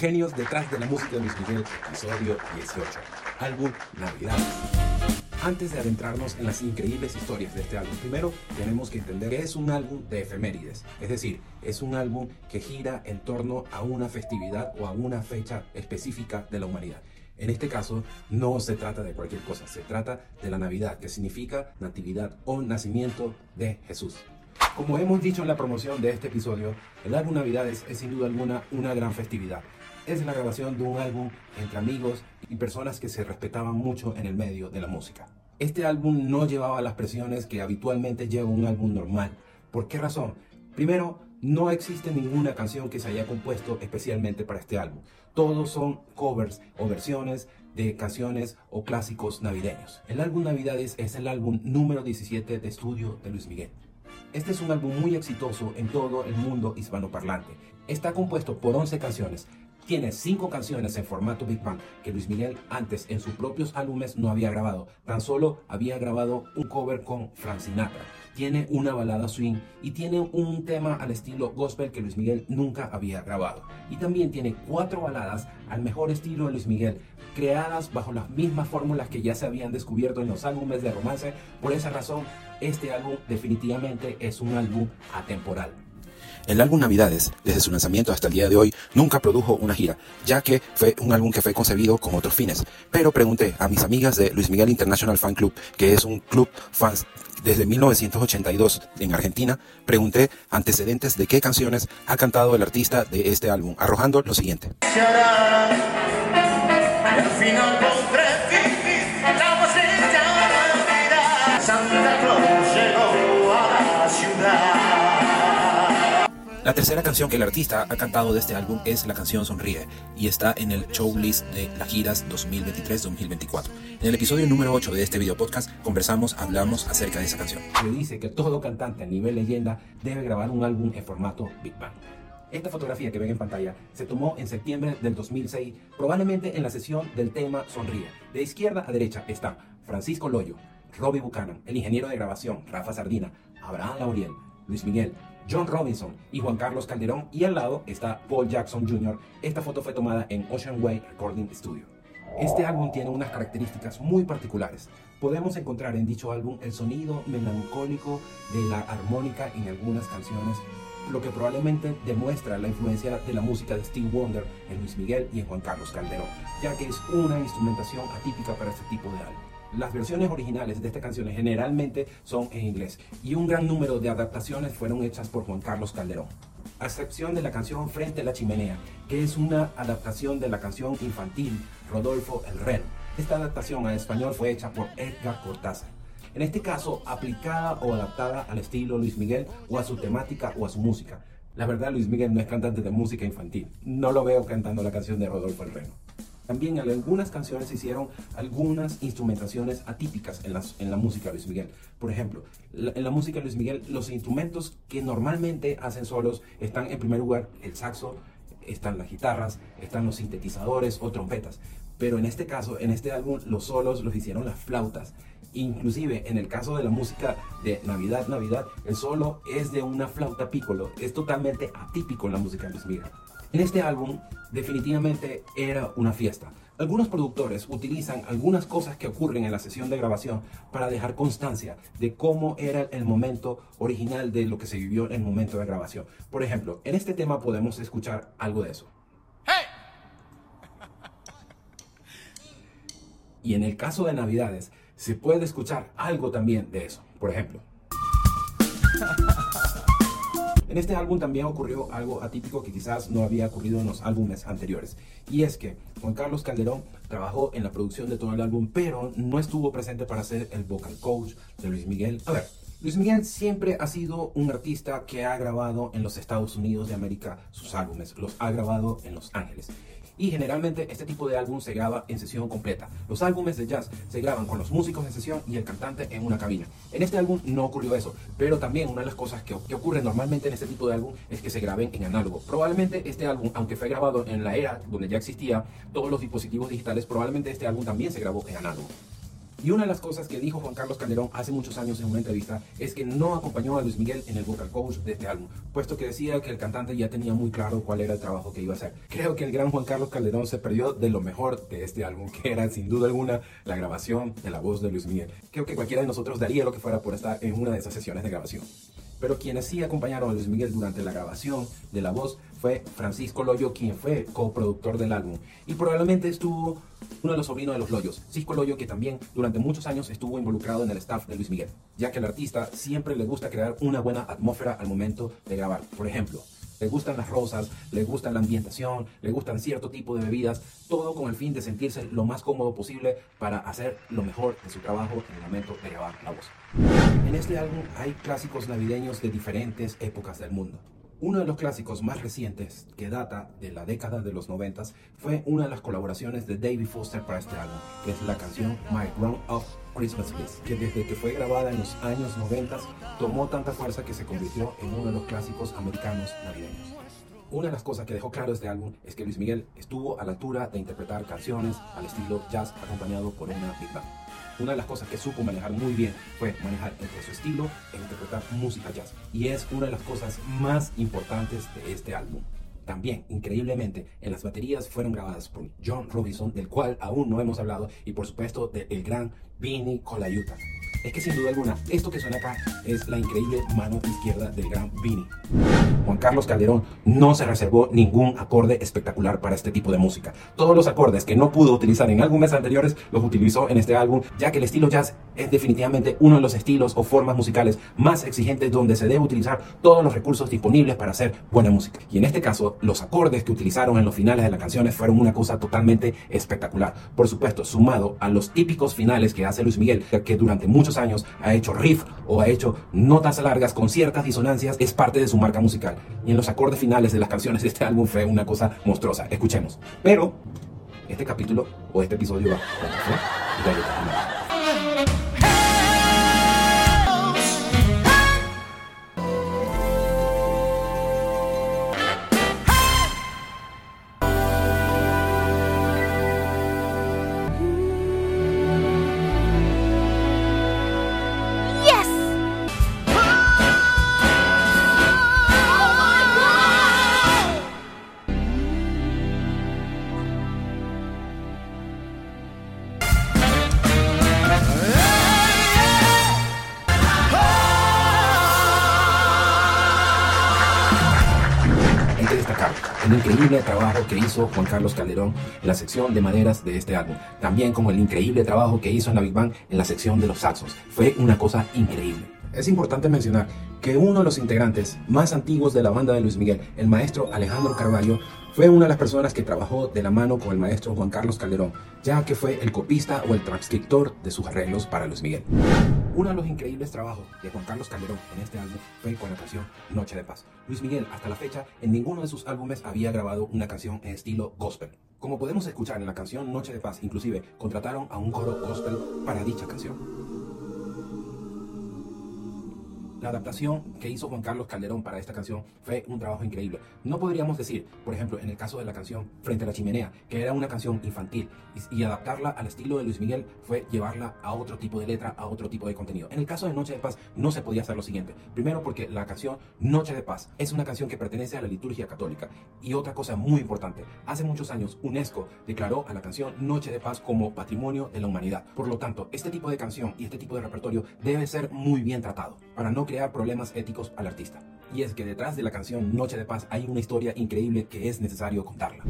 Genios detrás de la música de Luis Miguel, episodio 18, álbum Navidad. Antes de adentrarnos en las increíbles historias de este álbum, primero tenemos que entender que es un álbum de efemérides, es decir, es un álbum que gira en torno a una festividad o a una fecha específica de la humanidad. En este caso, no se trata de cualquier cosa, se trata de la Navidad, que significa natividad o nacimiento de Jesús. Como hemos dicho en la promoción de este episodio, el álbum Navidades es sin duda alguna una gran festividad. Es la grabación de un álbum entre amigos y personas que se respetaban mucho en el medio de la música. Este álbum no llevaba las presiones que habitualmente lleva un álbum normal. ¿Por qué razón? Primero, no existe ninguna canción que se haya compuesto especialmente para este álbum. Todos son covers o versiones de canciones o clásicos navideños. El álbum Navidades es el álbum número 17 de estudio de Luis Miguel. Este es un álbum muy exitoso en todo el mundo hispanoparlante. Está compuesto por 11 canciones. Tiene 5 canciones en formato Big Bang que Luis Miguel antes en sus propios álbumes no había grabado. Tan solo había grabado un cover con Frank Sinatra. Tiene una balada swing y tiene un tema al estilo gospel que Luis Miguel nunca había grabado. Y también tiene cuatro baladas al mejor estilo de Luis Miguel, creadas bajo las mismas fórmulas que ya se habían descubierto en los álbumes de romance. Por esa razón, este álbum definitivamente es un álbum atemporal. El álbum Navidades, desde su lanzamiento hasta el día de hoy, nunca produjo una gira, ya que fue un álbum que fue concebido con otros fines. Pero pregunté a mis amigas de Luis Miguel International Fan Club, que es un club fans desde 1982 en Argentina, pregunté antecedentes de qué canciones ha cantado el artista de este álbum, arrojando lo siguiente. La tercera canción que el artista ha cantado de este álbum es la canción Sonríe y está en el show list de las giras 2023-2024. En el episodio número 8 de este video podcast conversamos, hablamos acerca de esa canción. Se dice que todo cantante a nivel leyenda debe grabar un álbum en formato Big Bang. Esta fotografía que ven en pantalla se tomó en septiembre del 2006, probablemente en la sesión del tema Sonríe. De izquierda a derecha están Francisco Loyo, Robbie Buchanan, el ingeniero de grabación Rafa Sardina, Abraham Lauriel, Luis Miguel, John Robinson y Juan Carlos Calderón y al lado está Paul Jackson Jr. Esta foto fue tomada en Ocean Way Recording Studio. Este álbum tiene unas características muy particulares. Podemos encontrar en dicho álbum el sonido melancólico de la armónica en algunas canciones, lo que probablemente demuestra la influencia de la música de Steve Wonder en Luis Miguel y en Juan Carlos Calderón, ya que es una instrumentación atípica para este tipo de álbum. Las versiones originales de estas canciones generalmente son en inglés y un gran número de adaptaciones fueron hechas por Juan Carlos Calderón. A excepción de la canción Frente a la Chimenea, que es una adaptación de la canción infantil Rodolfo el Reno. Esta adaptación a español fue hecha por Edgar Cortázar. En este caso, aplicada o adaptada al estilo Luis Miguel o a su temática o a su música. La verdad, Luis Miguel no es cantante de música infantil. No lo veo cantando la canción de Rodolfo el Reno. También en algunas canciones se hicieron algunas instrumentaciones atípicas en, en la música de Luis Miguel. Por ejemplo, en la música de Luis Miguel, los instrumentos que normalmente hacen solos están en primer lugar el saxo, están las guitarras, están los sintetizadores o trompetas. Pero en este caso, en este álbum, los solos los hicieron las flautas. Inclusive en el caso de la música de Navidad, Navidad, el solo es de una flauta piccolo. Es totalmente atípico en la música de Luis Miguel. En este álbum definitivamente era una fiesta. Algunos productores utilizan algunas cosas que ocurren en la sesión de grabación para dejar constancia de cómo era el momento original de lo que se vivió en el momento de grabación. Por ejemplo, en este tema podemos escuchar algo de eso. Y en el caso de Navidades, se puede escuchar algo también de eso. Por ejemplo. En este álbum también ocurrió algo atípico que quizás no había ocurrido en los álbumes anteriores. Y es que Juan Carlos Calderón trabajó en la producción de todo el álbum, pero no estuvo presente para ser el vocal coach de Luis Miguel. A ver, Luis Miguel siempre ha sido un artista que ha grabado en los Estados Unidos de América sus álbumes, los ha grabado en Los Ángeles y generalmente este tipo de álbum se graba en sesión completa. Los álbumes de jazz se graban con los músicos en sesión y el cantante en una cabina. En este álbum no ocurrió eso, pero también una de las cosas que, ocurre normalmente en este tipo de álbum es que se graben en análogo. Probablemente este álbum, aunque fue grabado en la era donde ya existía todos los dispositivos digitales, probablemente este álbum también se grabó en análogo. Y una de las cosas que dijo Juan Carlos Calderón hace muchos años en una entrevista es que no acompañó a Luis Miguel en el vocal coach de este álbum, puesto que decía que el cantante ya tenía muy claro cuál era el trabajo que iba a hacer. Creo que el gran Juan Carlos Calderón se perdió de lo mejor de este álbum, que era sin duda alguna la grabación de la voz de Luis Miguel. Creo que cualquiera de nosotros daría lo que fuera por estar en una de esas sesiones de grabación. Pero quienes sí acompañaron a Luis Miguel durante la grabación de la voz fue Francisco Loyo, quien fue coproductor del álbum. Y probablemente estuvo uno de los sobrinos de los Loyos, Cisco Loyo, que también durante muchos años estuvo involucrado en el staff de Luis Miguel, ya que al artista siempre le gusta crear una buena atmósfera al momento de grabar. Por ejemplo, le gustan las rosas, le gustan la ambientación, le gustan cierto tipo de bebidas, todo con el fin de sentirse lo más cómodo posible para hacer lo mejor de su trabajo en el momento de grabar la voz. En este álbum hay clásicos navideños de diferentes épocas del mundo. Uno de los clásicos más recientes, que data de la década de los 90, fue una de las colaboraciones de David Foster para este álbum, que es la canción My Grown Up Christmas List, que desde que fue grabada en los años 90 tomó tanta fuerza que se convirtió en uno de los clásicos americanos navideños. Una de las cosas que dejó claro este álbum es que Luis Miguel estuvo a la altura de interpretar canciones al estilo jazz acompañado por una big band. Una de las cosas que supo manejar muy bien fue manejar entre su estilo e interpretar música jazz. Y es una de las cosas más importantes de este álbum. También, increíblemente, en las baterías fueron grabadas por John Robinson, del cual aún no hemos hablado, y por supuesto del gran Vinny Colaiuta. Es que sin duda alguna, esto que suena acá es la increíble mano izquierda del gran Vinny. Juan Carlos Calderón no se reservó ningún acorde espectacular para este tipo de música. Todos los acordes que no pudo utilizar en álbumes anteriores los utilizó en este álbum, ya que el estilo jazz es definitivamente uno de los estilos o formas musicales más exigentes donde se debe utilizar todos los recursos disponibles para hacer buena música. Y en este caso, los acordes que utilizaron en los finales de las canciones fueron una cosa totalmente espectacular. Por supuesto, sumado a los típicos finales que hace Luis Miguel, que durante muchos años ha hecho riff o ha hecho notas largas con ciertas disonancias, es parte de su marca musical. Y en los acordes finales de las canciones de este álbum fue una cosa monstruosa. Escuchemos. Pero este capítulo o este episodio va a el increíble trabajo que hizo Juan Carlos Calderón en la sección de maderas de este álbum, también como el increíble trabajo que hizo en la Big Bang en la sección de los saxos. Fue una cosa increíble. Es importante mencionar que uno de los integrantes más antiguos de la banda de Luis Miguel, el maestro Alejandro Carballo, fue una de las personas que trabajó de la mano con el maestro Juan Carlos Calderón, ya que fue el copista o el transcriptor de sus arreglos para Luis Miguel. Uno de los increíbles trabajos de Juan Carlos Calderón en este álbum fue con la canción Noche de Paz. Luis Miguel, hasta la fecha, en ninguno de sus álbumes había grabado una canción en estilo gospel. Como podemos escuchar en la canción Noche de Paz, inclusive contrataron a un coro gospel para dicha canción. La adaptación que hizo Juan Carlos Calderón para esta canción fue un trabajo increíble. No podríamos decir, por ejemplo, en el caso de la canción Frente a la Chimenea, que era una canción infantil, y, adaptarla al estilo de Luis Miguel fue llevarla a otro tipo de letra, a otro tipo de contenido. En el caso de Noche de Paz no se podía hacer lo siguiente. Primero porque la canción Noche de Paz es una canción que pertenece a la liturgia católica. Y otra cosa muy importante, hace muchos años UNESCO declaró a la canción Noche de Paz como patrimonio de la humanidad. Por lo tanto, este tipo de canción y este tipo de repertorio debe ser muy bien tratado para no crear problemas éticos al artista. Y es que detrás de la canción Noche de Paz hay una historia increíble que es necesario contarla.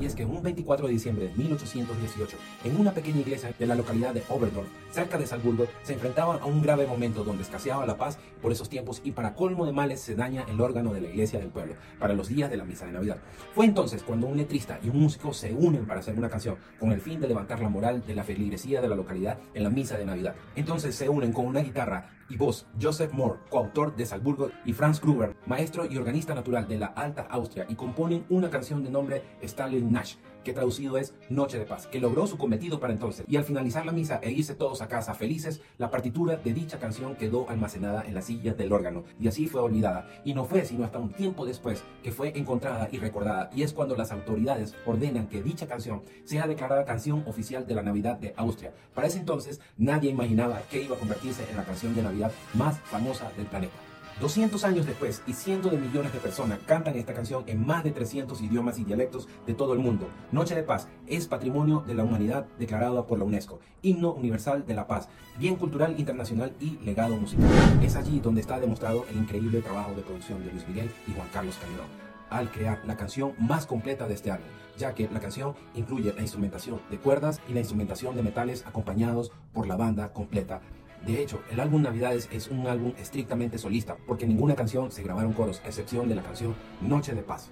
Y es que un 24 de diciembre de 1818, en una pequeña iglesia de la localidad de Oberdorf, cerca de Salzburgo, se enfrentaban a un grave momento donde escaseaba la paz por esos tiempos y para colmo de males se daña el órgano de la iglesia del pueblo para los días de la misa de Navidad. Fue entonces cuando un letrista y un músico se unen para hacer una canción con el fin de levantar la moral de la feligresía de la localidad en la misa de Navidad. Entonces se unen con una guitarra y voz Joseph Moore, coautor de Salzburgo, y Franz Gruber, maestro y organista natural de la Alta Austria, y componen una canción de nombre Stalin Nash, que traducido es Noche de Paz, que logró su cometido para entonces. Y al finalizar la misa e irse todos a casa felices, la partitura de dicha canción quedó almacenada en la silla del órgano y así fue olvidada. Y no fue sino hasta un tiempo después que fue encontrada y recordada. Y es cuando las autoridades ordenan que dicha canción sea declarada canción oficial de la Navidad de Austria. Para ese entonces nadie imaginaba que iba a convertirse en la canción de Navidad más famosa del planeta. 200 años después y cientos de millones de personas cantan esta canción en más de 300 idiomas y dialectos de todo el mundo. Noche de Paz es patrimonio de la humanidad declarado por la UNESCO, himno universal de la paz, bien cultural internacional y legado musical. Es allí donde está demostrado el increíble trabajo de producción de Luis Miguel y Juan Carlos Calderón al crear la canción más completa de este álbum, ya que la canción incluye la instrumentación de cuerdas y la instrumentación de metales acompañados por la banda completa de hecho, el álbum Navidades es un álbum estrictamente solista, porque ninguna canción se grabaron coros, excepción de la canción Noche de Paz.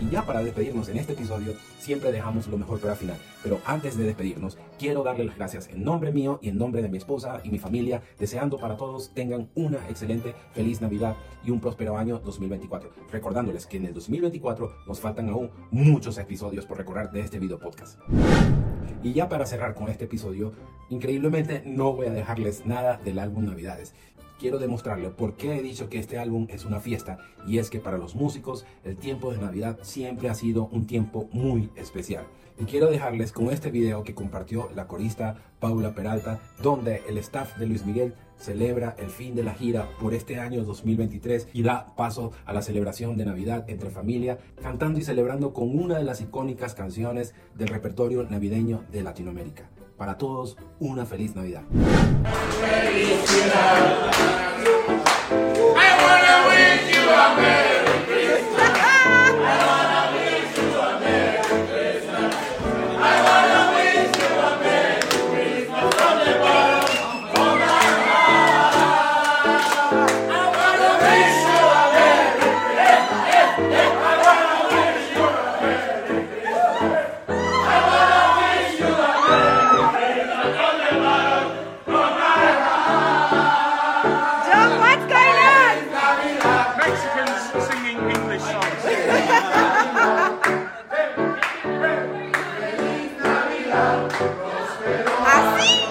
Y ya para despedirnos en este episodio, siempre dejamos lo mejor para final. Pero antes de despedirnos, quiero darle las gracias en nombre mío y en nombre de mi esposa y mi familia, deseando para todos tengan una excelente, feliz Navidad y un próspero año 2024. Recordándoles que en el 2024 nos faltan aún muchos episodios por recorrer de este video podcast. Y ya para cerrar con este episodio, increíblemente no voy a dejarles nada del álbum Navidades. Quiero demostrarle por qué he dicho que este álbum es una fiesta y es que para los músicos el tiempo de Navidad siempre ha sido un tiempo muy especial. Y quiero dejarles con este video que compartió la corista Paula Peralta, donde el staff de Luis Miguel celebra el fin de la gira por este año 2023 y da paso a la celebración de Navidad entre familia, cantando y celebrando con una de las icónicas canciones del repertorio navideño de Latinoamérica. Para todos, una feliz Navidad. John, Así.